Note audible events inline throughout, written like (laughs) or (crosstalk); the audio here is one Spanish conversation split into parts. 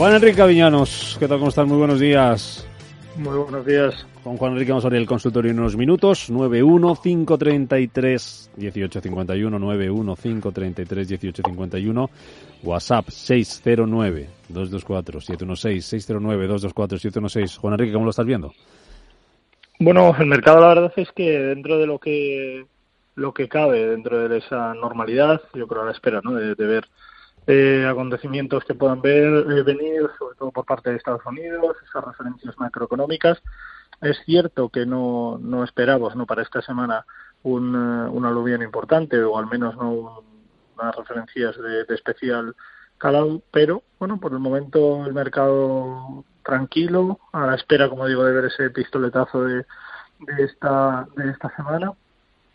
Juan Enrique Aviñanos, ¿qué tal? ¿Cómo están? Muy buenos días. Muy buenos días. Con Juan Enrique vamos a abrir el consultorio en unos minutos. 915331851, 915331851, WhatsApp 609-224-716, 609-224-716. Juan Enrique, ¿cómo lo estás viendo? Bueno, el mercado la verdad es que dentro de lo que lo que cabe dentro de esa normalidad, yo creo a la espera ¿no? de, de ver eh, acontecimientos que puedan ver eh, venir, sobre todo por parte de Estados Unidos, esas referencias macroeconómicas. Es cierto que no, no esperamos ¿no? para esta semana un, uh, un aluvión importante o al menos no unas referencias de, de especial calado, pero bueno, por el momento el mercado tranquilo, a la espera, como digo, de ver ese pistoletazo de, de esta de esta semana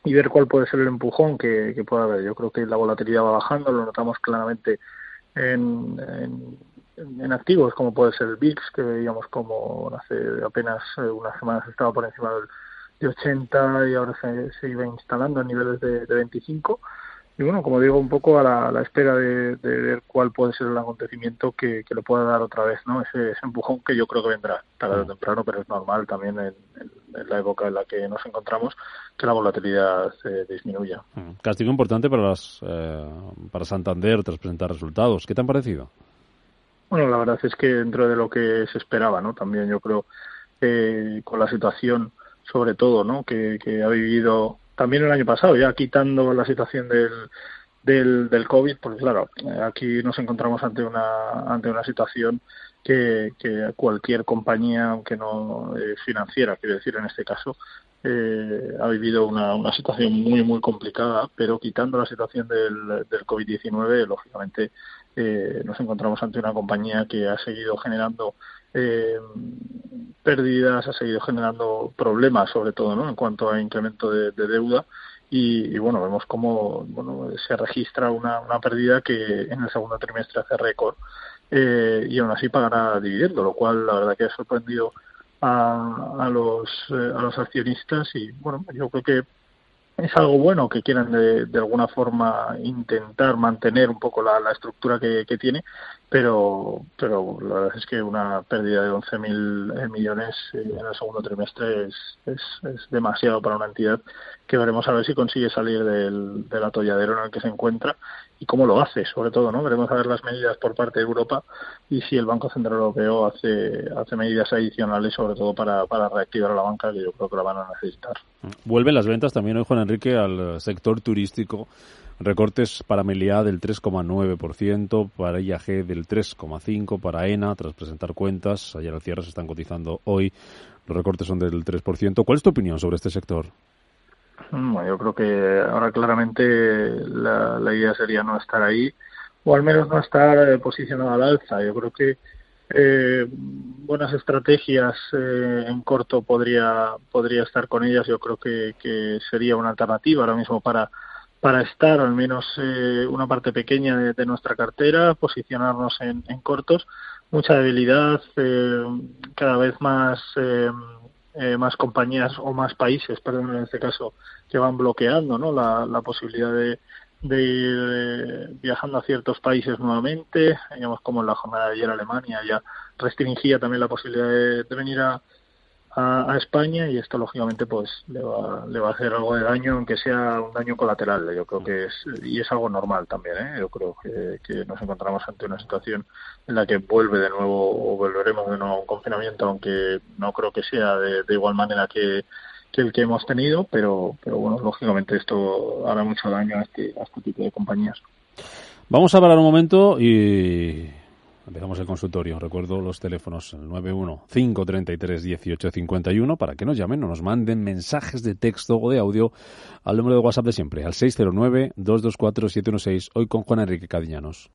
y ver cuál puede ser el empujón que, que pueda haber. Yo creo que la volatilidad va bajando, lo notamos claramente en, en, activos como puede ser el VIX, que veíamos como hace apenas unas semanas estaba por encima del, de 80 y ahora se, se iba instalando en niveles de, de 25 y bueno, como digo, un poco a la, a la espera de, de, ver cuál puede ser el acontecimiento que, que le pueda dar otra vez, ¿no? Ese, ese, empujón que yo creo que vendrá tarde o temprano, pero es normal también en, en, en, la época en la que nos encontramos que la volatilidad se disminuya. Castigo importante para las eh, para Santander tras presentar resultados. ¿Qué te han parecido? Bueno, la verdad es que dentro de lo que se esperaba, ¿no? También yo creo eh, con la situación, sobre todo, ¿no? Que, que ha vivido también el año pasado, ya quitando la situación del, del, del COVID, porque claro, aquí nos encontramos ante una, ante una situación que, que cualquier compañía, aunque no eh, financiera, quiero decir en este caso, eh, ha vivido una, una situación muy, muy complicada, pero quitando la situación del, del COVID-19, lógicamente eh, nos encontramos ante una compañía que ha seguido generando eh, pérdidas, ha seguido generando problemas, sobre todo ¿no? en cuanto a incremento de, de deuda. Y, y, bueno, vemos cómo bueno, se registra una, una pérdida que en el segundo trimestre hace récord eh, y aún así pagará dividendo, lo cual la verdad que ha sorprendido a, a los eh, a los accionistas y bueno, yo creo que es algo bueno que quieran de, de alguna forma intentar mantener un poco la, la estructura que, que, tiene, pero pero la verdad es que una pérdida de 11.000 millones en el segundo trimestre es, es, es, demasiado para una entidad que veremos a ver si consigue salir del, del atolladero en el que se encuentra y cómo lo hace, sobre todo, ¿no? Veremos a ver las medidas por parte de Europa y si el Banco Central Europeo hace, medidas adicionales, sobre todo para, para reactivar a la banca, que yo creo que la van a necesitar. Vuelven las ventas también hoy, Juan Enrique, al sector turístico. Recortes para Meliá del 3,9%, para IAG del 3,5%, para ENA, tras presentar cuentas, ayer al cierre se están cotizando hoy, los recortes son del 3%. ¿Cuál es tu opinión sobre este sector? Bueno, yo creo que ahora claramente la, la, idea sería no estar ahí o al menos no estar eh, posicionado al alza. Yo creo que eh, buenas estrategias eh, en corto podría podría estar con ellas. Yo creo que, que sería una alternativa ahora mismo para para estar al menos eh, una parte pequeña de, de, nuestra cartera, posicionarnos en, en cortos. Mucha debilidad, eh, cada vez más eh, eh, más compañías o más países, perdón, en este caso, que van bloqueando ¿no? la, la posibilidad de, de ir eh, viajando a ciertos países nuevamente. Digamos, como en la jornada de ayer Alemania ya restringía también la posibilidad de, de venir a, a, España y esto lógicamente pues le va, le va a hacer algo de daño aunque sea un daño colateral yo creo que es y es algo normal también ¿eh? yo creo que, nos encontramos ante una situación en la que vuelve de nuevo o volveremos de nuevo a un confinamiento aunque no creo que sea de, igual manera que, que el que hemos tenido pero pero bueno lógicamente esto hará mucho daño a este, a este tipo de compañías vamos a hablar un momento y Empezamos el consultorio. Recuerdo los teléfonos el 91 533 1851 para que nos llamen o nos manden mensajes de texto o de audio al número de WhatsApp de siempre, al 609 224 716, hoy con Juan Enrique Cadiñanos.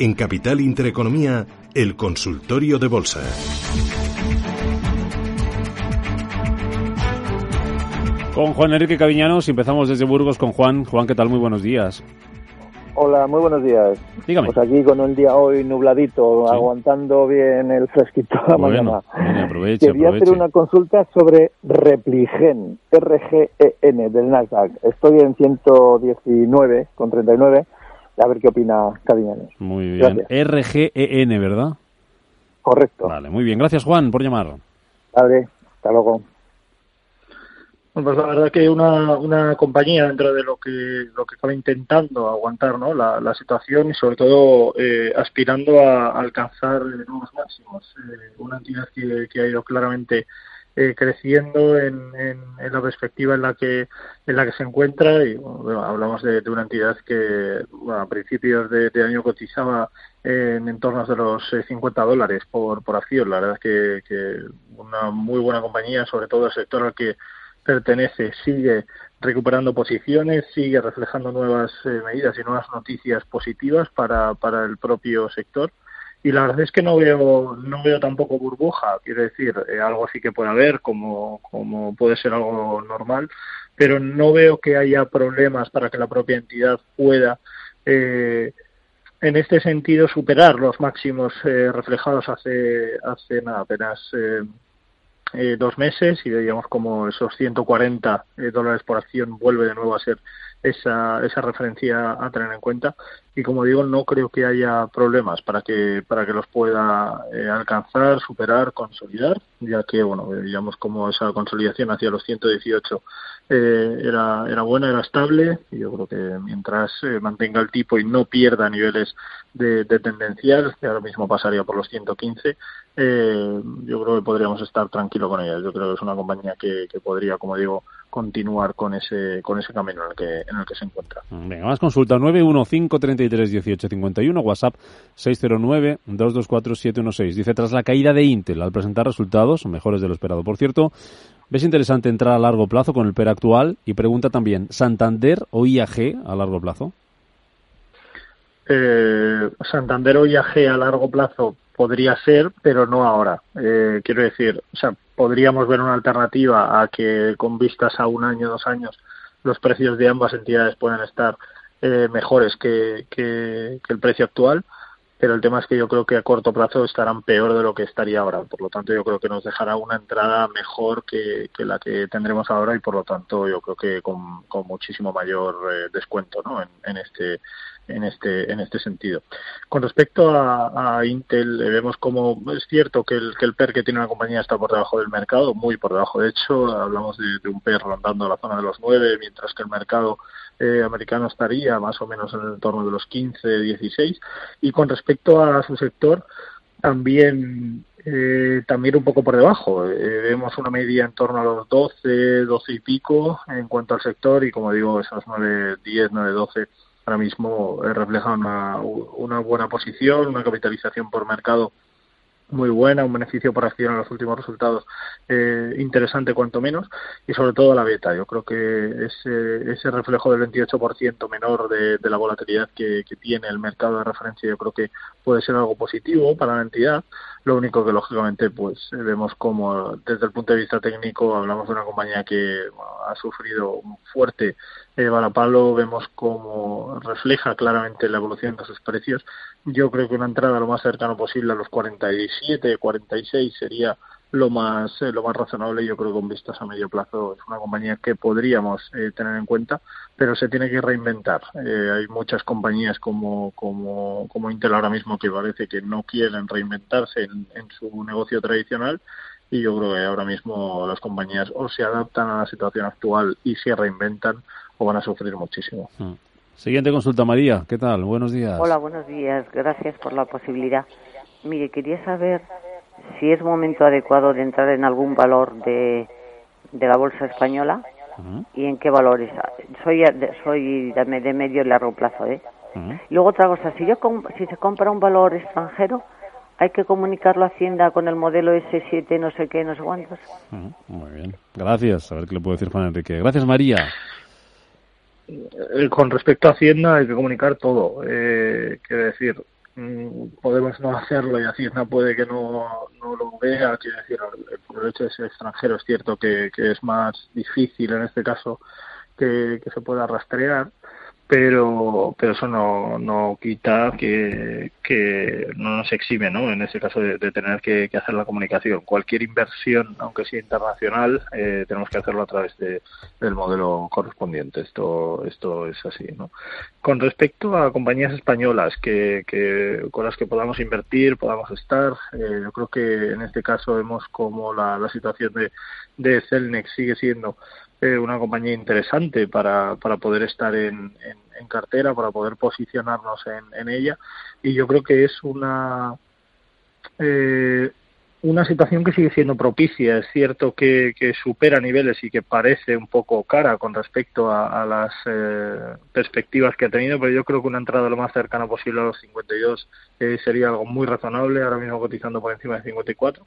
En Capital Intereconomía, el consultorio de bolsa. Con Juan Enrique Caviñanos empezamos desde Burgos con Juan. Juan, ¿qué tal? Muy buenos días. Hola, muy buenos días. Dígame. Pues aquí con un día hoy nubladito, Sí. aguantando bien el fresquito de la Bueno, mañana. mire, aproveche, Quería hacer aproveche. una consulta sobre Repligen, RGEN del Nasdaq. Estoy en 119 con 39. A ver qué opina Cadiñanes. Muy bien. Gracias. RGEN, ¿verdad? Correcto. Vale, muy bien. Gracias, Juan, por llamar. Vale, hasta luego. Bueno, pues la verdad que una, una compañía dentro de lo que lo que acaba intentando aguantar ¿no? la, la situación y sobre todo eh, aspirando a alcanzar nuevos máximos. Eh, una entidad que, que ha ido claramente eh, creciendo en, en, en la perspectiva en la que en la que se encuentra y bueno, hablamos de, de una entidad que a principios de, año cotizaba en entorno de los eh, 50 dólares por, por acción. La verdad es que, que una muy buena compañía, sobre todo el sector al que pertenece sigue recuperando posiciones, sigue reflejando nuevas eh, medidas y nuevas noticias positivas para, para el propio sector. Y la verdad es que no veo, no veo tampoco burbuja, quiero decir, eh, algo sí que puede haber, como, como puede ser algo normal, pero no veo que haya problemas para que la propia entidad pueda, eh, en este sentido, superar los máximos eh, reflejados hace, hace nada, apenas eh, eh, dos meses y veíamos como esos 140 eh, dólares por acción vuelve de nuevo a ser esa, esa referencia a tener en cuenta. Y como digo no creo que haya problemas para que para que los pueda eh, alcanzar superar consolidar ya que bueno veíamos como esa consolidación hacia los 118 eh, era era buena era estable y yo creo que mientras eh, mantenga el tipo y no pierda niveles de, de tendencial que ahora mismo pasaría por los 115 eh, yo creo que podríamos estar tranquilo con ella. Yo creo que es una compañía que podría como digo continuar con ese con ese camino en el que en el que se encuentra. Venga, más consulta 915331851 WhatsApp 609224716. Dice tras la caída de Intel al presentar resultados mejores de lo esperado, por cierto, ¿ves interesante entrar a largo plazo con el PER actual? Y pregunta también, ¿Santander o IAG a largo plazo? Eh, Santander o IAG a largo plazo podría ser, pero no ahora. Eh, quiero decir, o sea, podríamos ver una alternativa a que con vistas a un año, dos años, los precios de ambas entidades puedan estar eh, mejores que, el precio actual, pero el tema es que yo creo que a corto plazo estarán peor de lo que estaría ahora. Por lo tanto, yo creo que nos dejará una entrada mejor que, la que tendremos ahora y por lo tanto yo creo que con, con muchísimo mayor eh, descuento ¿no? en, en este en este en este sentido. Con respecto a, Intel, eh, vemos como es cierto que el, que el PER que tiene una compañía está por debajo del mercado, muy por debajo. De hecho, hablamos de, de un PER rondando la zona de los 9, mientras que el mercado eh, americano estaría más o menos en el entorno de los 15, 16. Y con respecto a su sector, también eh, también un poco por debajo. Eh, vemos una media en torno a los 12, 12 y pico en cuanto al sector y como digo, esos 9, 10, 9, 12 ahora mismo eh, reflejan una, una buena posición, una capitalización por mercado muy buena, un beneficio por acción en los últimos resultados eh, interesante cuanto menos y sobre todo la beta. Yo creo que ese, ese reflejo del 28% menor de, la volatilidad que, tiene el mercado de referencia yo creo que puede ser algo positivo para la entidad. Lo único que lógicamente pues vemos como desde el punto de vista técnico hablamos de una compañía que ha sufrido un fuerte eh, vemos cómo refleja claramente la evolución de sus precios. Yo creo que una entrada lo más cercano posible a los 47, 46 sería lo más eh, lo más razonable yo creo que con vistas a medio plazo es una compañía que podríamos eh, tener en cuenta pero se tiene que reinventar eh, hay muchas compañías como como como Intel ahora mismo que parece que no quieren reinventarse en, en su negocio tradicional y yo creo que ahora mismo las compañías o se adaptan a la situación actual y se reinventan o van a sufrir muchísimo. Mm. Siguiente consulta, María. ¿Qué tal? Buenos días. Hola, buenos días. Gracias por la posibilidad. Mire, quería saber si es momento adecuado de entrar en algún valor de, de la bolsa española y en qué valores. Soy soy de, medio y largo plazo, ¿eh? Y luego otra cosa, si yo si se compra un valor extranjero, hay que comunicarlo a Hacienda con el modelo S7, no sé qué, no sé cuántos. Muy bien. Gracias. A ver qué le puedo decir Juan Enrique. Gracias, María. Eh, con respecto a Hacienda hay que comunicar todo. Eh, decir, mm, podemos no hacerlo y Hacienda puede que no, no lo vea. Quiero decir, por el hecho de ser extranjero es cierto que, que es más difícil en este caso que, que se pueda rastrear pero pero eso no, no quita que, que no nos exime ¿no? en ese caso de, tener que, hacer la comunicación cualquier inversión aunque sea internacional eh, tenemos que hacerlo a través de, del modelo correspondiente esto esto es así ¿no? con respecto a compañías españolas que, que con las que podamos invertir podamos estar eh, yo creo que en este caso vemos como la, la situación de, de Celnex sigue siendo eh, una compañía interesante para, para poder estar en, en, cartera, para poder posicionarnos en, en, ella. Y yo creo que es una, eh, una situación que sigue siendo propicia. Es cierto que, que, supera niveles y que parece un poco cara con respecto a, las eh, perspectivas que ha tenido, pero yo creo que una entrada lo más cercana posible a los 52 eh, sería algo muy razonable, ahora mismo cotizando por encima de 54.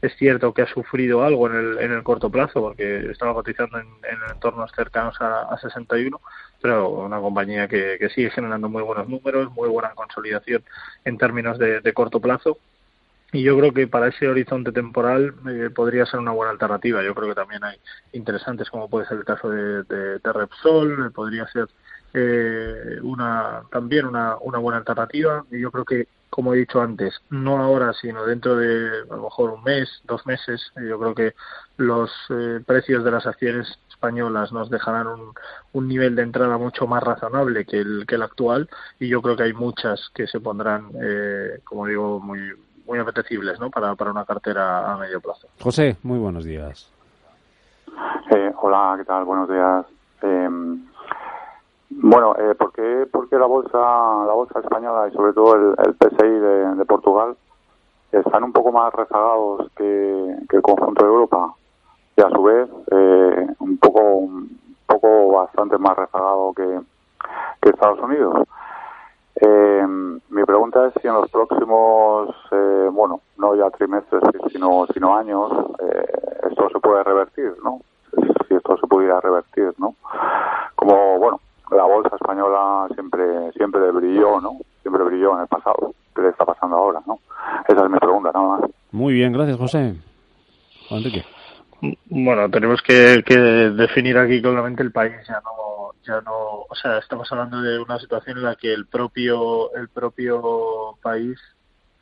Es cierto que ha sufrido algo en el, en el corto plazo, porque estaba cotizando en, en entornos cercanos a, a 61, pero una compañía que, que, sigue generando muy buenos números, muy buena consolidación en términos de, de corto plazo y yo creo que para ese horizonte temporal eh, podría ser una buena alternativa. Yo creo que también hay interesantes como puede ser el caso de, de, Repsol, eh, podría ser eh, una también una, una buena alternativa. Y yo creo que, como he dicho antes, no ahora, sino dentro de a lo mejor un mes, dos meses, yo creo que los precios de las acciones españolas nos dejarán un, un nivel de entrada mucho más razonable que el, que el actual y yo creo que hay muchas que se pondrán, como digo, muy muy apetecibles ¿no? para, para una cartera a medio plazo. José, muy buenos días. Eh, hola, ¿qué tal? Buenos días. Eh, bueno, eh, ¿por, qué, ¿por, la bolsa la bolsa española y sobre todo el, el PSI de, de, Portugal están un poco más rezagados que, que, el conjunto de Europa y a su vez eh, un poco un poco bastante más rezagado que, que Estados Unidos? Eh, mi pregunta es si en los próximos, eh, bueno, no ya trimestres, sino, sino años, eh, esto se puede revertir, ¿no? Si esto se pudiera revertir, ¿no? Como, bueno, la bolsa española siempre siempre brilló, ¿no? Siempre brilló en el pasado. ¿Qué le está pasando ahora, no? Esa es mi pregunta, nada más. Muy bien, gracias, José. Enrique. Bueno, tenemos que, que definir aquí claramente el país, ya no, ya no, o sea, estamos hablando de una situación en la que el propio, el propio país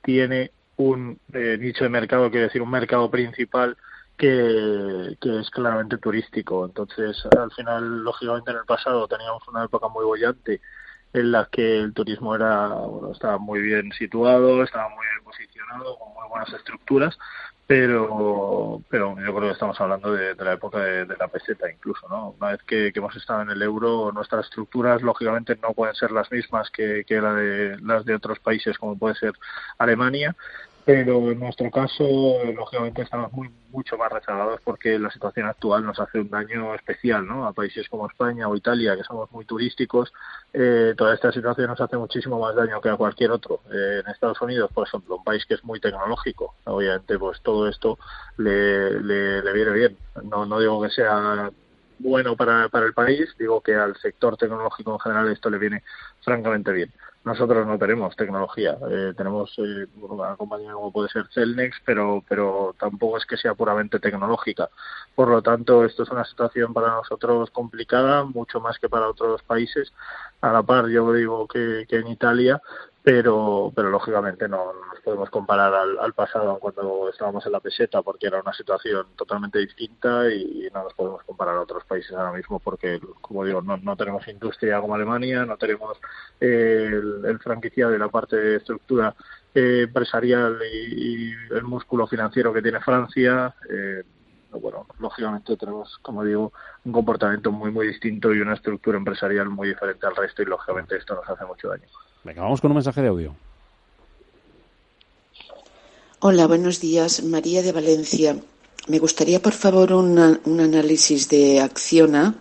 tiene un eh, nicho de mercado, quiero decir, un mercado principal que, que es claramente turístico. Entonces, al final, lógicamente, en el pasado teníamos una época muy bollante en la que el turismo era, bueno, estaba muy bien situado, estaba muy bien posicionado, con muy buenas estructuras, pero pero yo creo que estamos hablando de, la época de, la peseta incluso no una vez que, hemos estado en el euro nuestras estructuras lógicamente no pueden ser las mismas que, que la de las de otros países como puede ser Alemania pero en nuestro caso, lógicamente, estamos muy mucho más rezagados porque la situación actual nos hace un daño especial, ¿no? A países como España o Italia, que somos muy turísticos, eh, toda esta situación nos hace muchísimo más daño que a cualquier otro. Eh, en Estados Unidos, por ejemplo, un país que es muy tecnológico, obviamente, pues todo esto le, le, le viene bien. No, no digo que sea bueno para, para el país, digo que al sector tecnológico en general esto le viene francamente bien. Nosotros no tenemos tecnología, eh, tenemos eh, una compañía como puede ser Celnex, pero, pero tampoco es que sea puramente tecnológica. Por lo tanto, esto es una situación para nosotros complicada, mucho más que para otros países. A la par, yo digo que, que en Italia pero pero lógicamente no, nos podemos comparar al, pasado cuando estábamos en la peseta porque era una situación totalmente distinta y, no nos podemos comparar a otros países ahora mismo porque como digo no, no tenemos industria como Alemania no tenemos eh, el, el, franquicia de la parte de estructura eh, empresarial y, el músculo financiero que tiene Francia eh, bueno, lógicamente tenemos, como digo, un comportamiento muy, muy distinto y una estructura empresarial muy diferente al resto y, lógicamente, esto nos hace mucho daño. Venga, vamos con un mensaje de audio. Hola, buenos días. María de Valencia. Me gustaría, por favor, un análisis de Acciona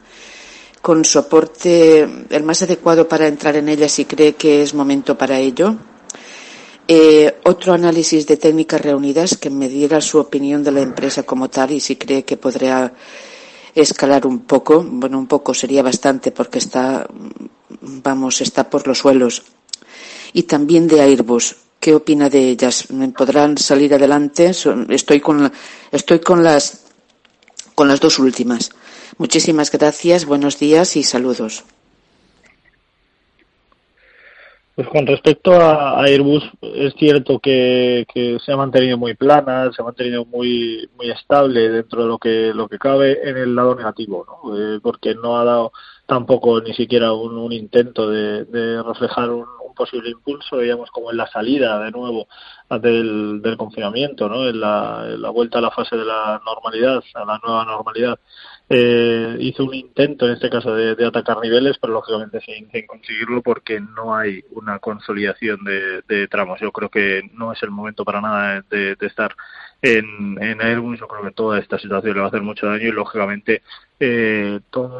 con soporte el más adecuado para entrar en ella si cree que es momento para ello. Eh, otro análisis de técnicas reunidas que me diera su opinión de la empresa como tal y si cree que podría escalar un poco. Bueno, un poco sería bastante porque está, vamos, está por los suelos. Y también de Airbus. ¿Qué opina de ellas? ¿Podrán salir adelante? Estoy con, estoy con las, con las dos últimas. Muchísimas gracias, buenos días y saludos. Pues con respecto a Airbus, es cierto que, se ha mantenido muy plana, se ha mantenido muy muy estable dentro de lo que lo que cabe en el lado negativo, ¿no? Eh, porque no ha dado tampoco ni siquiera un, intento de, reflejar un, posible impulso, digamos, como en la salida de nuevo del, del confinamiento, ¿no? En la vuelta a la fase de la normalidad, a la nueva normalidad eh, hizo un intento en este caso de, atacar niveles, pero lógicamente sin, conseguirlo porque no hay una consolidación de, tramos. Yo creo que no es el momento para nada de, estar en, en, Airbus. Yo creo que toda esta situación le va a hacer mucho daño y lógicamente eh, todo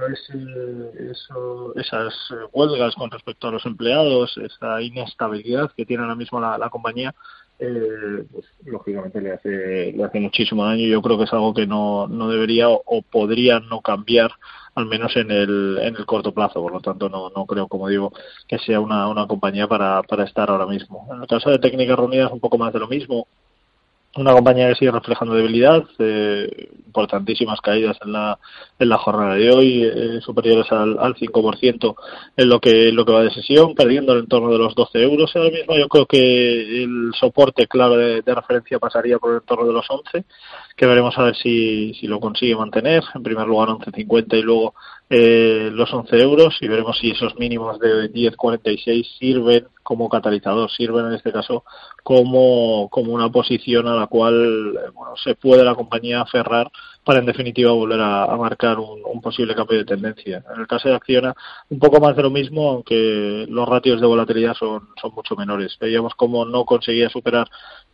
esas huelgas con respecto a los empleados, esa inestabilidad que tiene ahora mismo la compañía, eh, pues, lógicamente le hace, le hace muchísimo daño y yo creo que es algo que no, no debería o, podría no cambiar al menos en el, en el corto plazo. Por lo tanto, no, no creo, como digo, que sea una, una compañía para, para estar ahora mismo. En el caso de técnicas reunidas, un poco más de lo mismo una compañía que sigue reflejando debilidad, eh, importantísimas caídas en la, en la jornada de hoy, eh, superiores al, al 5% en lo que, lo que va de sesión, perdiendo el entorno de los 12 euros. Ahora mismo yo creo que el soporte clave de, referencia pasaría por el entorno de los 11, que veremos a ver si, si lo consigue mantener. En primer lugar 11.50 y luego eh, los 11 euros y veremos si esos mínimos de 10.46 sirven como catalizador, sirven en este caso como, como una posición a la cual bueno, se puede la compañía aferrar para en definitiva volver a, marcar un, posible cambio de tendencia. En el caso de Acciona, un poco más de lo mismo, aunque los ratios de volatilidad son, son mucho menores. Veíamos cómo no conseguía superar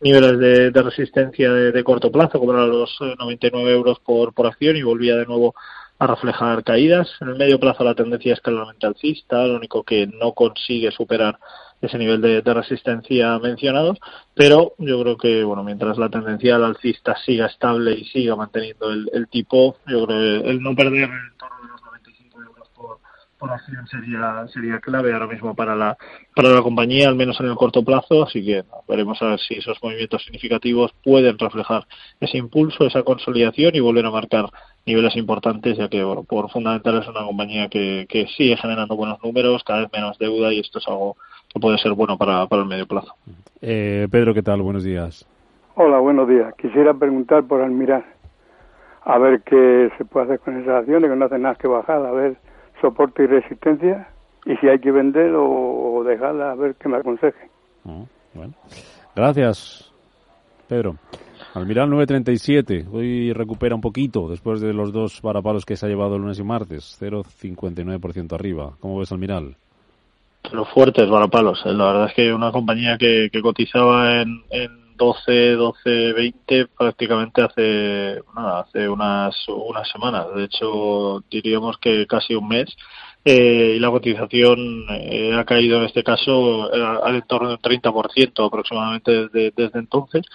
niveles de, resistencia de, corto plazo, como eran los 99 eh, euros por, por acción, y volvía de nuevo a reflejar caídas. En el medio plazo la tendencia es claramente alcista, lo único que no consigue superar ese nivel de, resistencia mencionado, pero yo creo que bueno mientras la tendencia al alcista siga estable y siga manteniendo el, tipo, yo creo que el no perder el torno de los 95 euros sería sería clave ahora mismo para la para la compañía, al menos en el corto plazo, así que veremos a ver si esos movimientos significativos pueden reflejar ese impulso, esa consolidación y volver a marcar niveles importantes, ya que bueno, por fundamental es una compañía que, que sigue generando buenos números, cada vez menos deuda y esto es algo que puede ser bueno para, para el medio plazo. Eh, Pedro, ¿qué tal? Buenos días. Hola, buenos días. Quisiera preguntar por Almiral, a ver qué se puede hacer con esas acciones, que no hacen nada que bajar, a ver soporte y resistencia, y si hay que vender o, dejarla, a ver qué me aconseje. Ah, bueno. Gracias, Pedro. Almiral 937, hoy recupera un poquito después de los dos parapalos que se ha llevado el lunes y martes, 0,59% arriba. ¿Cómo ves Almiral? Pero fuertes varapalos. ¿eh? La verdad es que una compañía que, que cotizaba en, en 12, 12, 20 prácticamente hace, nada, hace unas, unas semanas. De hecho, diríamos que casi un mes eh, y la cotización eh, ha caído en este caso eh, al entorno del 30% aproximadamente desde, desde entonces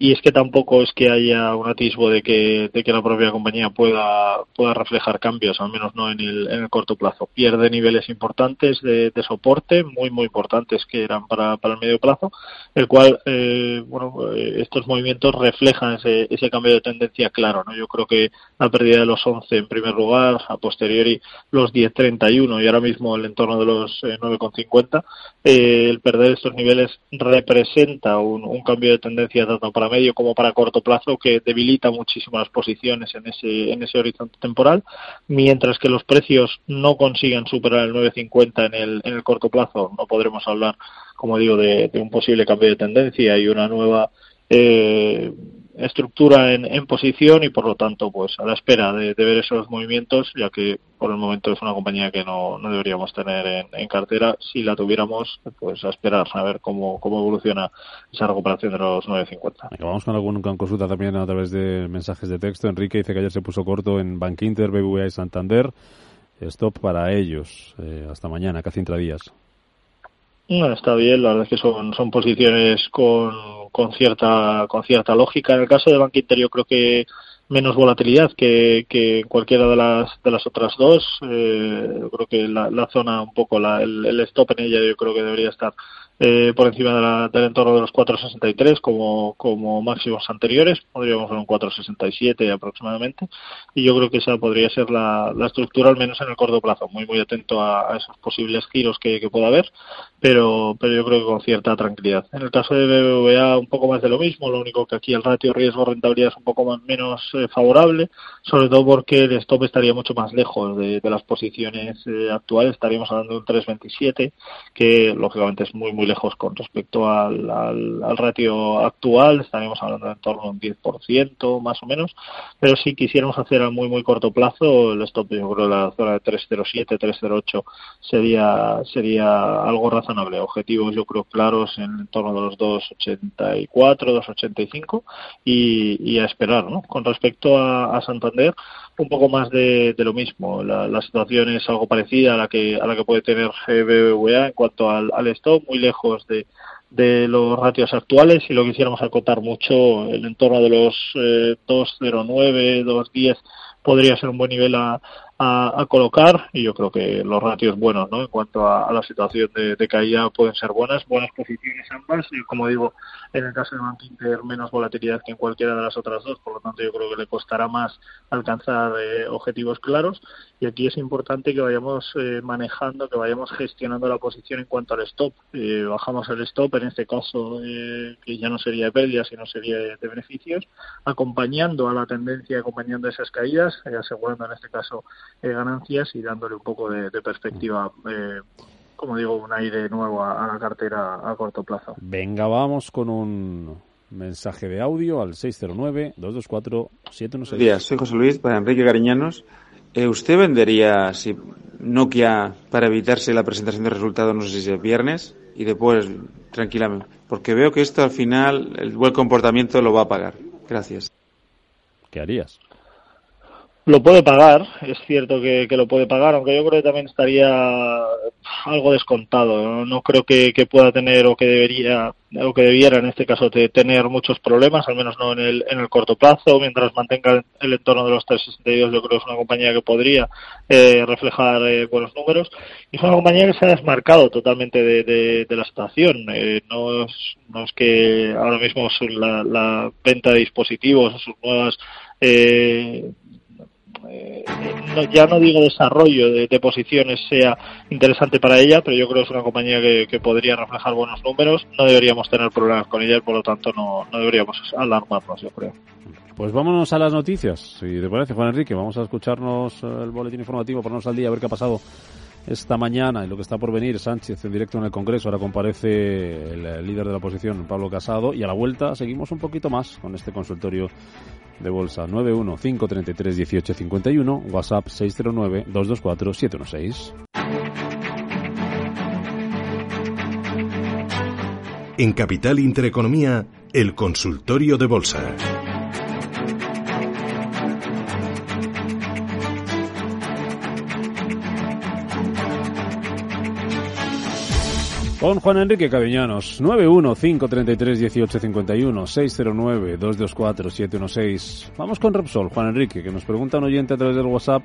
y es que tampoco es que haya un atisbo de que, de que la propia compañía pueda, pueda reflejar cambios, al menos no en el, en el corto plazo. Pierde niveles importantes de, de soporte, muy, muy importantes que eran para, para el medio plazo, el cual, eh, bueno, eh, estos movimientos reflejan ese, ese cambio de tendencia claro, ¿no? Yo creo que la pérdida de los 11 en primer lugar, a posteriori los 10.31 y ahora mismo el entorno de los 9.50, eh, el perder estos niveles representa un, cambio de tendencia tanto para medio como para corto plazo que debilita muchísimo las posiciones en ese, en ese horizonte temporal, mientras que los precios no consigan superar el 9.50 en el, en el corto plazo, no podremos hablar, como digo, de, un posible cambio de tendencia y una nueva eh, estructura en, posición y por lo tanto pues a la espera de, ver esos movimientos ya que por el momento es una compañía que no, no deberíamos tener en, cartera si la tuviéramos pues a esperar a ver cómo, cómo evoluciona esa recuperación de los 9.50 vamos con alguna consulta también a través de mensajes de texto. Enrique dice que ayer se puso corto en Bank Inter, BBVA y Santander. Stop para ellos eh, hasta mañana casi intradías bueno, está bien, la verdad es que son, son posiciones con, con, cierta, con cierta lógica. En el caso de Bank Inter yo creo que menos volatilidad que, que cualquiera de las, de las otras dos. Eh, creo que la, la zona, un poco, la, el stop en ella yo creo que debería estar eh, por encima de la, del entorno de los 4.63 como, como máximos anteriores, podríamos ver un 4.67 aproximadamente, y yo creo que esa podría ser la, la estructura, al menos en el corto plazo, muy muy atento a, esos posibles giros que, que, pueda haber, pero, pero yo creo que con cierta tranquilidad. En el caso de BBVA un poco más de lo mismo, lo único que aquí el ratio riesgo-rentabilidad es un poco más, menos eh, favorable, sobre todo porque el stop estaría mucho más lejos de, las posiciones eh, actuales, estaríamos hablando de un 3.27, que lógicamente es muy muy lejos con respecto al, al, ratio actual, estaríamos hablando en torno a un 10% más o menos, pero si quisiéramos hacer a muy muy corto plazo, el stop yo creo la zona de 307, 308 sería sería algo razonable. Objetivos yo creo claros en torno de los 284, 285 y, y a esperar, ¿no? Con respecto a, a Santander, un poco más de, de lo mismo. La, la, situación es algo parecida a la que a la que puede tener BBVA en cuanto al, al stop, muy lejos de, de los ratios actuales. Si lo quisiéramos acotar mucho, el entorno de los eh, 2.09, 2.10 podría ser un buen nivel a, a, colocar y yo creo que los ratios buenos ¿no? en cuanto a, la situación de, caída pueden ser buenas, buenas posiciones ambas y como digo, en el caso de Inter menos volatilidad que en cualquiera de las otras dos, por lo tanto yo creo que le costará más alcanzar eh, objetivos claros y aquí es importante que vayamos eh, manejando, que vayamos gestionando la posición en cuanto al stop. Eh, bajamos el stop, en este caso que ya no sería de pérdidas, sino sería de, de, beneficios, acompañando a la tendencia, acompañando esas caídas, asegurando en este caso eh, ganancias y dándole un poco de, de perspectiva, eh, como digo, un aire nuevo a, a, la cartera a corto plazo. Venga, vamos con un mensaje de audio al 609-224-716. Buenos días, soy José Luis, para Enrique Cariñanos. Eh, ¿Usted vendería si Nokia para evitarse la presentación de resultados, no sé si es viernes, y después tranquilamente? Porque veo que esto al final, el buen comportamiento lo va a pagar. Gracias. ¿Qué harías? Lo puede pagar, es cierto que, que, lo puede pagar, aunque yo creo que también estaría algo descontado. No, no creo que, pueda tener o que debería o que debiera en este caso tener muchos problemas, al menos no en el, en el corto plazo, mientras mantenga el entorno de los 362 yo creo que es una compañía que podría eh, reflejar eh, buenos números y es una compañía que se ha desmarcado totalmente de, de, de la situación. Eh, no, es, no es que ahora mismo la, la venta de dispositivos o sus nuevas eh, eh, ya no digo desarrollo de, posiciones sea interesante para ella, pero yo creo que es una compañía que, que, podría reflejar buenos números. No deberíamos tener problemas con ella por lo tanto no, no deberíamos alarmarnos, yo creo. Pues vámonos a las noticias, si te parece, Juan Enrique. Vamos a escucharnos el boletín informativo, ponernos al día, a ver qué ha pasado esta mañana y lo que está por venir. Sánchez en directo en el Congreso. Ahora comparece el líder de la oposición, Pablo Casado. Y a la vuelta seguimos un poquito más con este consultorio de bolsa 915331851, WhatsApp 609224716. En Capital Intereconomía, el consultorio de bolsa. Con Juan Enrique Cadeñanos, 915331851, 609224716. Vamos con Repsol, Juan Enrique, que nos pregunta un oyente a través del WhatsApp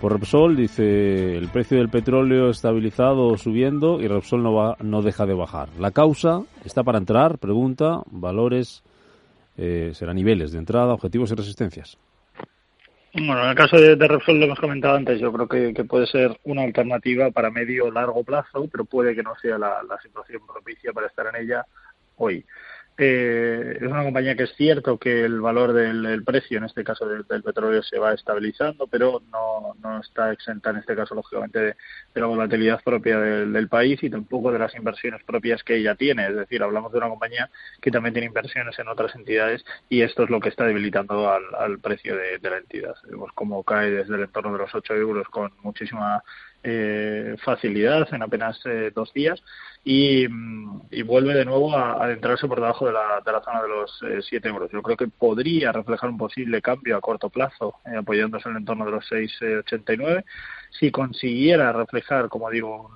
por Repsol, dice el precio del petróleo estabilizado o subiendo y Repsol no, va, no deja de bajar. La causa está para entrar, pregunta, valores, eh, será niveles de entrada, objetivos y resistencias. Bueno, en el caso de, de Repsol lo hemos comentado antes, yo creo que, puede ser una alternativa para medio o largo plazo, pero puede que no sea la situación propicia para estar en ella hoy. Eh, es una compañía que es cierto que el valor del, precio, en este caso del, petróleo, se va estabilizando, pero no, no está exenta, en este caso, lógicamente, de, la volatilidad propia del, país y tampoco de las inversiones propias que ella tiene. Es decir, hablamos de una compañía que también tiene inversiones en otras entidades y esto es lo que está debilitando al, precio de, la entidad. Vemos cómo cae desde el entorno de los 8 euros con muchísima eh, facilidad en apenas eh, dos días Mm, y, vuelve de nuevo a adentrarse por debajo de la, de la zona de los 7 eh, euros. Yo creo que podría reflejar un posible cambio a corto plazo, eh, apoyándose en el entorno de los 6,89. si consiguiera reflejar, como digo,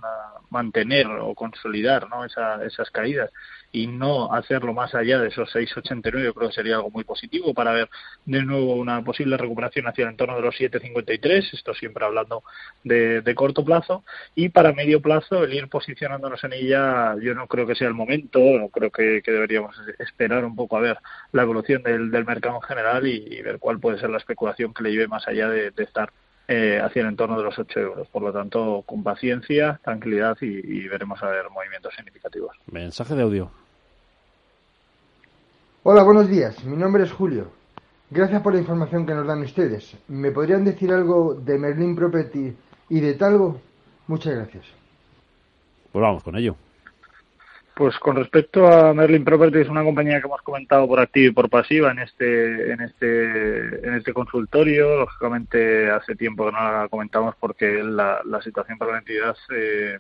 mantener o consolidar ¿no? esas caídas y no hacerlo más allá de esos 6,89 yo creo que sería algo muy positivo para ver de nuevo una posible recuperación hacia el entorno de los 7,53, esto siempre hablando de, corto plazo, y para medio plazo el ir posicionándonos en ella yo no creo que sea el momento, no creo que, deberíamos esperar un poco a ver la evolución del, mercado en general y, ver cuál puede ser la especulación que le lleve más allá de, estar eh, hacia el entorno de los 8 euros. Por lo tanto, con paciencia, tranquilidad y, y, veremos a ver movimientos significativos. Mensaje de audio. Hola, buenos días. Mi nombre es Julio. Gracias por la información que nos dan ustedes. ¿Me podrían decir algo de Merlin Property y de Talgo? Muchas gracias. Pues vamos con ello. Pues con respecto a Merlin Property es una compañía que hemos comentado por activa y por pasiva en este en este en este consultorio. Lógicamente hace tiempo que no la comentamos porque la, la situación para la entidad eh,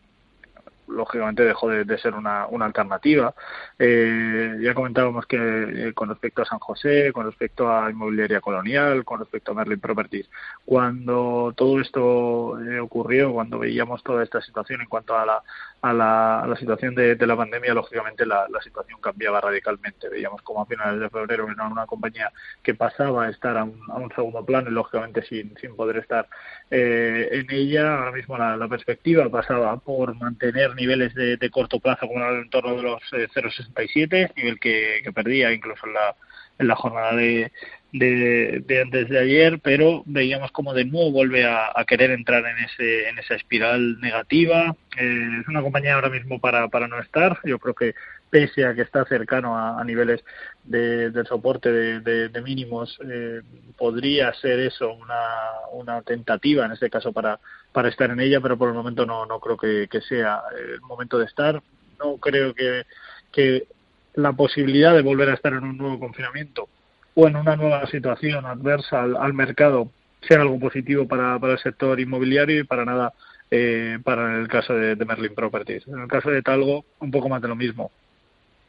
lógicamente dejó de, ser una, una alternativa. Eh, ya comentábamos que eh, con respecto a San José, con respecto a Inmobiliaria Colonial, con respecto a Merlin Properties, cuando todo esto eh, ocurrió, cuando veíamos toda esta situación en cuanto a la, a la, situación de, la pandemia, lógicamente la, situación cambiaba radicalmente. Veíamos como a finales de febrero era una compañía que pasaba a estar a un, a un segundo plano y lógicamente sin, sin poder estar en ella. Ahora mismo la, la perspectiva pasaba por mantener niveles de, corto plazo como en el entorno de los 0,67, eh, nivel que, perdía incluso en la, en la jornada de, de, antes de ayer, pero veíamos como de nuevo vuelve a, querer entrar en ese en esa espiral negativa. Eh, es una compañía ahora mismo para, para no estar. Yo creo que pese a que está cercano a, niveles de, de soporte de, de, mínimos, eh, podría ser eso una, una tentativa en este caso para, para estar en ella, pero por el momento no, no creo que, que sea el momento de estar. No creo que, que la posibilidad de volver a estar en un nuevo confinamiento o en una nueva situación adversa al, mercado sea algo positivo para, para el sector inmobiliario y para nada eh, para el caso de Merlin Properties. En el caso de Talgo, un poco más de lo mismo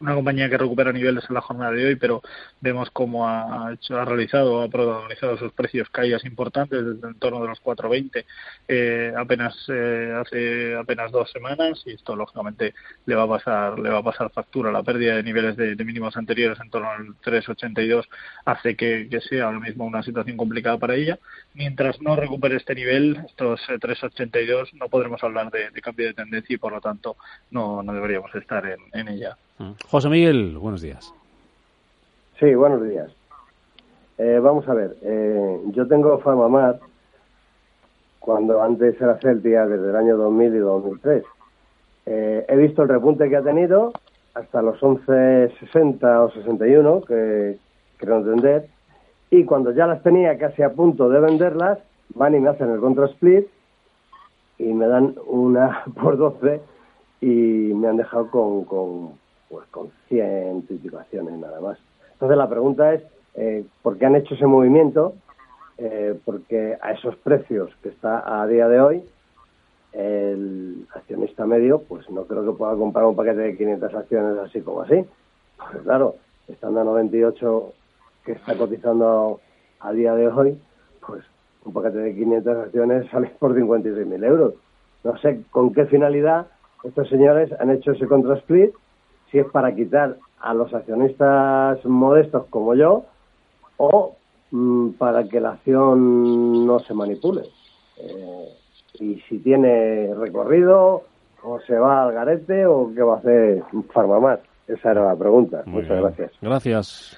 una compañía que recupera niveles en la jornada de hoy, pero vemos cómo ha, hecho, ha realizado, ha protagonizado sus precios caídas importantes desde el entorno de los 4.20 eh, apenas eh, hace apenas dos semanas y esto lógicamente le va a pasar le va a pasar factura. La pérdida de niveles de, mínimos anteriores en torno al 3.82 hace que, sea ahora mismo una situación complicada para ella. Mientras no recupere este nivel, estos 3.82, eh, no podremos hablar de, cambio de tendencia y por lo tanto no, no deberíamos estar en ella. José Miguel, buenos días. Sí, buenos días. Eh, vamos a ver, eh, yo tengo Famamar cuando antes era Celtia desde el año 2000 y 2003. Eh, he visto el repunte que ha tenido hasta los 11.60 o 61, que creo entender, y cuando ya las tenía casi a punto de venderlas, van y me hacen el contra split y me dan una (laughs) por 12 y me han dejado con, con pues con 100 titulaciones nada más. Entonces la pregunta es, eh, ¿por qué han hecho ese movimiento? Eh, porque a esos precios que está a día de hoy, el accionista medio, pues no creo que pueda comprar un paquete de 500 acciones así como así. Pues claro, estando a 98 que está cotizando a día de hoy, pues un paquete de 500 acciones sale por 56.000 euros. No sé con qué finalidad estos señores han hecho ese contra split si es para quitar a los accionistas modestos como yo o mm, para que la acción no se manipule. Eh, y si tiene recorrido o se va al garete o qué va a hacer Farmamar. Esa era la pregunta. Muchas gracias. Gracias.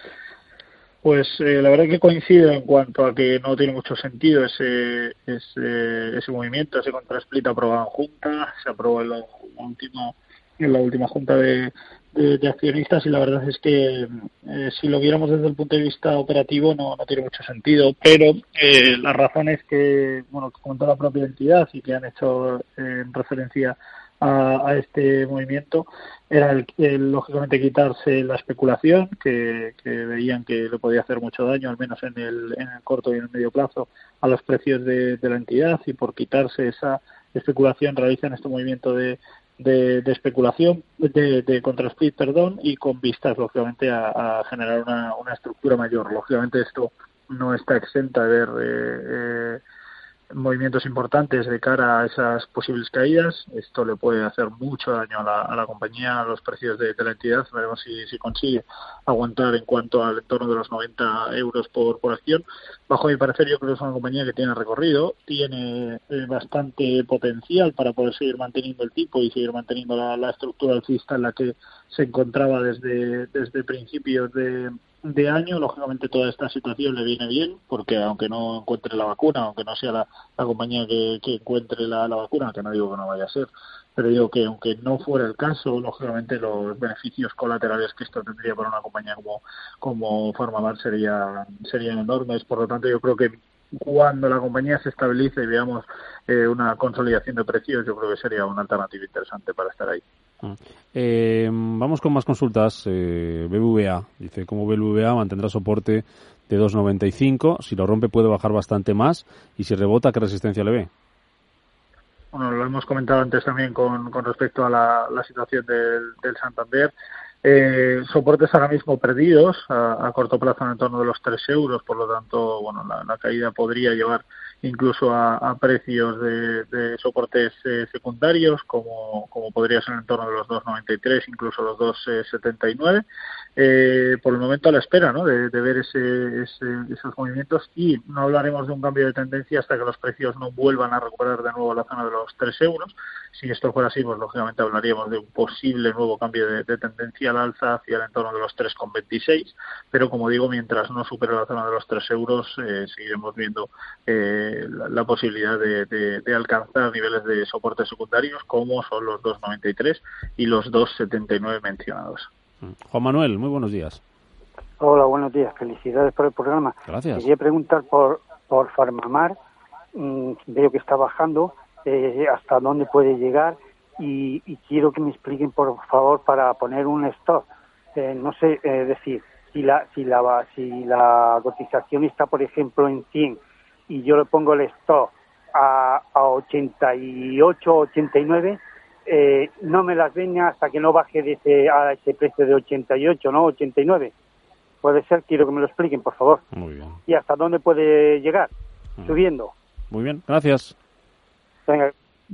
Pues eh, la verdad que coincido en cuanto a que no tiene mucho sentido ese ese, ese movimiento, ese contrasplit aprobado en Junta, se aprobó en la última en la última Junta de, de, accionistas y la verdad es que eh, si lo viéramos desde el punto de vista operativo no, no tiene mucho sentido, pero eh, las razones que, bueno, que comentó la propia entidad y que han hecho en referencia a, este movimiento era el, lógicamente quitarse la especulación que, veían que le podía hacer mucho daño al menos en el, en el corto y en el medio plazo a los precios de, la entidad y por quitarse esa especulación realizan este movimiento de, de, especulación, de, de split perdón, y con vistas, lógicamente, a, generar una, una, estructura mayor. Lógicamente, esto no está exenta de ver eh, eh, movimientos importantes de cara a esas posibles caídas. Esto le puede hacer mucho daño a la, a la compañía, a los precios de, la entidad. Veremos si, si, consigue aguantar en cuanto al entorno de los 90 euros por, por acción. Bajo mi parecer, yo creo que es una compañía que tiene recorrido, tiene eh, bastante potencial para poder seguir manteniendo el tipo y seguir manteniendo la, la estructura alcista en la que se encontraba desde, desde principios de, de año, lógicamente toda esta situación le viene bien, porque aunque no encuentre la vacuna, aunque no sea la, compañía que, encuentre la, vacuna, que no digo que no vaya a ser, pero digo que aunque no fuera el caso, lógicamente los beneficios colaterales que esto tendría para una compañía como, como Farmamar serían, serían enormes. Por lo tanto, yo creo que cuando la compañía se estabilice y veamos eh, una consolidación de precios, yo creo que sería una alternativa interesante para estar ahí. Eh, vamos con más consultas. Eh, BBVA dice cómo BBVA mantendrá soporte de 2.95. Si lo rompe puede bajar bastante más. Y si rebota, ¿qué resistencia le ve? Bueno, lo hemos comentado antes también con, respecto a la, situación del, del Santander. Eh, soportes ahora mismo perdidos a, corto plazo en torno de los 3 euros, por lo tanto, bueno, la caída podría llevar incluso a, precios de, soportes eh, secundarios, como, como podría ser en torno de los 2,93, incluso los 2,79. Eh, por el momento a la espera ¿no? de, ver ese, esos movimientos y no hablaremos de un cambio de tendencia hasta que los precios no vuelvan a recuperar de nuevo la zona de los 3 euros. Si esto fuera así, pues lógicamente hablaríamos de un posible nuevo cambio de, tendencia al alza hacia el entorno de los 3,26, pero como digo, mientras no supere la zona de los 3 euros, eh, seguiremos viendo eh, la, posibilidad de, alcanzar niveles de soporte secundarios como son los 2,93 y los 2,79 mencionados. Mm. Juan Manuel, muy buenos días. Hola, buenos días. Felicidades por el programa. Gracias. Quería preguntar por, por Farmamar. Mm, veo que está bajando. Eh, ¿Hasta dónde puede llegar? Y, quiero que me expliquen, por favor, para poner un stop. Eh, no sé, eh, decir, si la, si, la, si la cotización está, por ejemplo, en 100 y yo le pongo el stop a, a 88, 89, eh, no me las venga hasta que no baje de ese, a ese precio de 88, ¿no? 89. Puede ser, quiero que me lo expliquen, por favor. Muy bien. ¿Y hasta dónde puede llegar? Mm. Subiendo. Muy bien, gracias. Venga.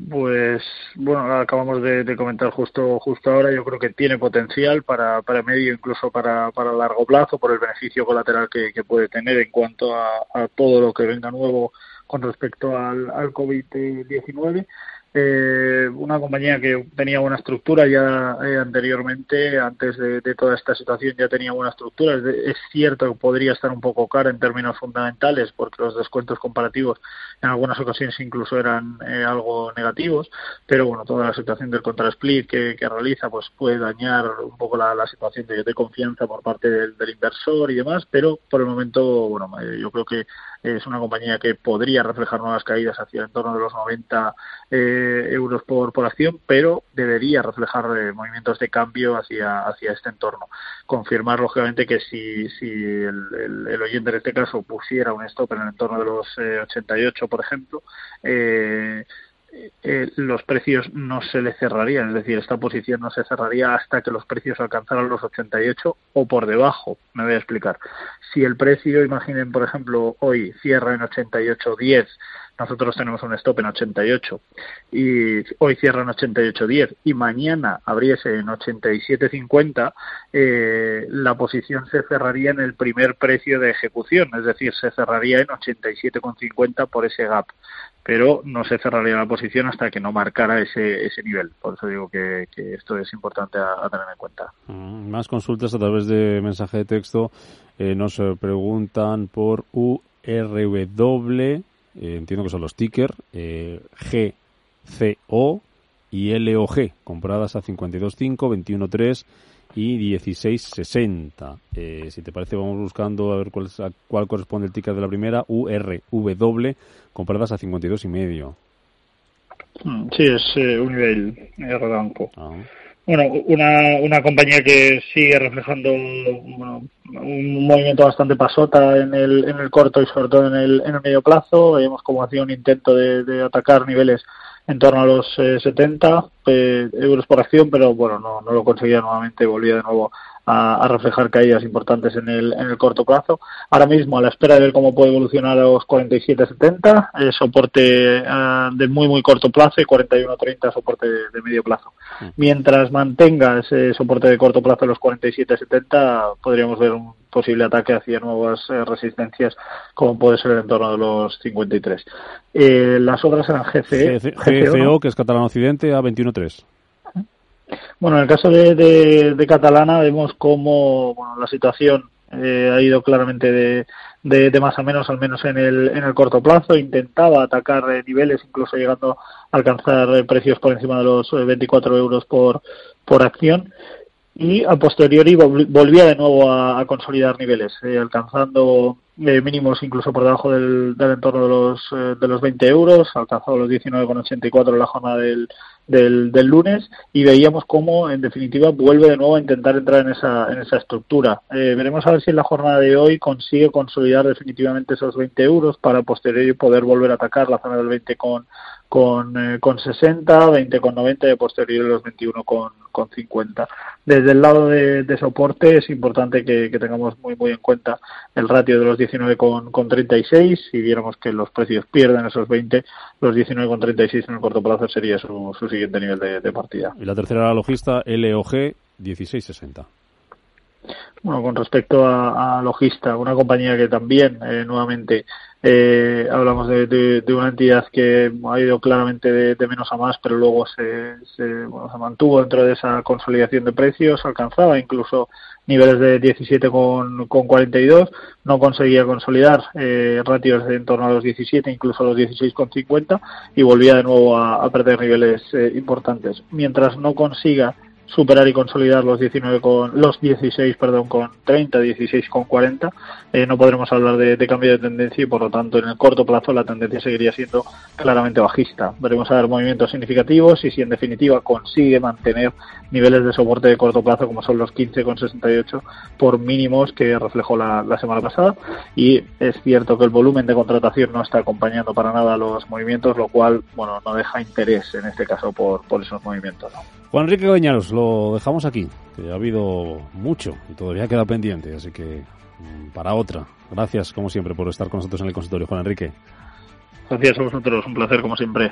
Pues bueno, acabamos de, comentar justo justo ahora. Yo creo que tiene potencial para, para medio, incluso para, para largo plazo, por el beneficio colateral que, puede tener en cuanto a, a, todo lo que venga nuevo con respecto al, al COVID-19 eh, una compañía que tenía buena estructura ya eh, anteriormente, antes de, toda esta situación ya tenía buena estructura. Es, cierto que podría estar un poco cara en términos fundamentales porque los descuentos comparativos en algunas ocasiones incluso eran eh, algo negativos, pero bueno, toda la situación del contra split que, realiza pues puede dañar un poco la, situación de, confianza por parte del, del, inversor y demás, pero por el momento, bueno, eh, yo creo que es una compañía que podría reflejar nuevas caídas hacia el entorno de los 90 eh, euros por, por acción, pero debería reflejar eh, movimientos de cambio hacia, hacia este entorno. Confirmar, lógicamente, que si, si el, oyente en este caso pusiera un stop en el entorno de los 88, eh, por ejemplo, eh, eh, los precios no se le cerrarían, es decir, esta posición no se cerraría hasta que los precios alcanzaran los 88 o por debajo. Me voy a explicar. Si el precio, imaginen, por ejemplo, hoy cierra en 88.10, nosotros tenemos un stop en 88 y hoy cierra en 88.10 y mañana abriese en 87.50, eh, la posición se cerraría en el primer precio de ejecución, es decir, se cerraría en 87.50 por ese gap pero no se cerraría la posición hasta que no marcara ese, ese nivel. Por eso digo que, esto es importante a, tener en cuenta. Mm, más consultas a través de mensaje de texto. Eh, nos eh, preguntan por URW, eh, entiendo que son los tickers, eh, GCO y LOG, compradas a 52.5, 21.3 y 1660. Eh, si te parece, vamos buscando a ver cuál, a cuál corresponde el ticket de la primera, URW, compradas a 52 y medio. Mm, sí, es eh, Unibail R Banco. Ah. Bueno, una, una compañía que sigue reflejando bueno, un movimiento bastante pasota en el, en el corto y sobre todo en el, en el medio plazo. Vemos como hacía un intento de, de atacar niveles en torno a los 70 eh, euros por acción, pero bueno, no, no lo conseguía nuevamente, volvía de nuevo a, reflejar caídas importantes en el, en el corto plazo. Ahora mismo, a la espera de ver cómo puede evolucionar a los 47.70, eh, soporte eh, de muy, muy corto plazo y 41.30 soporte de, medio plazo. Mm. Mientras mantenga ese soporte de corto plazo en los 47.70, podríamos ver un posible ataque hacia nuevas eh, resistencias, como puede ser en torno a los 53. Eh, las otras eran GCE. GCO, que es Catalán Occidente, a 21.3. Bueno, en el caso de, de, Catalana vemos cómo bueno, la situación eh, ha ido claramente de, de, más a menos, al menos en el, en el corto plazo. Intentaba atacar eh, niveles, incluso llegando a alcanzar eh, precios por encima de los 24 euros por, por acción. Y a posteriori volvía de nuevo a, consolidar niveles, alcanzando mínimos incluso por debajo del, del entorno de los, de los 20 euros, alcanzado los 19,84 en la jornada del, del, del, lunes y veíamos cómo, en definitiva, vuelve de nuevo a intentar entrar en esa, en esa estructura. Eh, veremos a ver si en la jornada de hoy consigue consolidar definitivamente esos 20 euros para posterior poder volver a atacar la zona del 20 con, con, eh, con 60, 20 con 90 y posterior los 21 con, con 50. Desde el lado de, de soporte es importante que, que, tengamos muy muy en cuenta el ratio de los 19 con, con 36. Si viéramos que los precios pierden esos 20, los 19 con 36 en el corto plazo sería su, su siguiente nivel de, partida. Y la tercera la logista LOG 1660. Bueno, con respecto a, a Logista, una compañía que también eh, nuevamente eh, hablamos de, de, una entidad que ha ido claramente de, menos a más, pero luego se, se, bueno, se, mantuvo dentro de esa consolidación de precios, alcanzaba incluso niveles de 17 con, con 42, no conseguía consolidar eh, ratios de en torno a los 17, incluso a los 16 con 50 y volvía de nuevo a, a perder niveles eh, importantes. Mientras no consiga superar y consolidar los 19 con los 16 perdón con 30 16 con 40 eh, no podremos hablar de, cambio de tendencia y por lo tanto en el corto plazo la tendencia seguiría siendo claramente bajista. Veremos a ver movimientos significativos y si en definitiva consigue mantener niveles de soporte de corto plazo como son los 15 con 68 por mínimos que reflejó la, semana pasada. Y es cierto que el volumen de contratación no está acompañando para nada los movimientos lo cual bueno no deja interés en este caso por, por esos movimientos Juan Enrique Goñaros, lo dejamos aquí, que ha habido mucho y todavía queda pendiente, así que mm, para otra. Gracias, como siempre, por estar con nosotros en el consultorio, Juan Enrique. Gracias a vosotros, un placer, como siempre.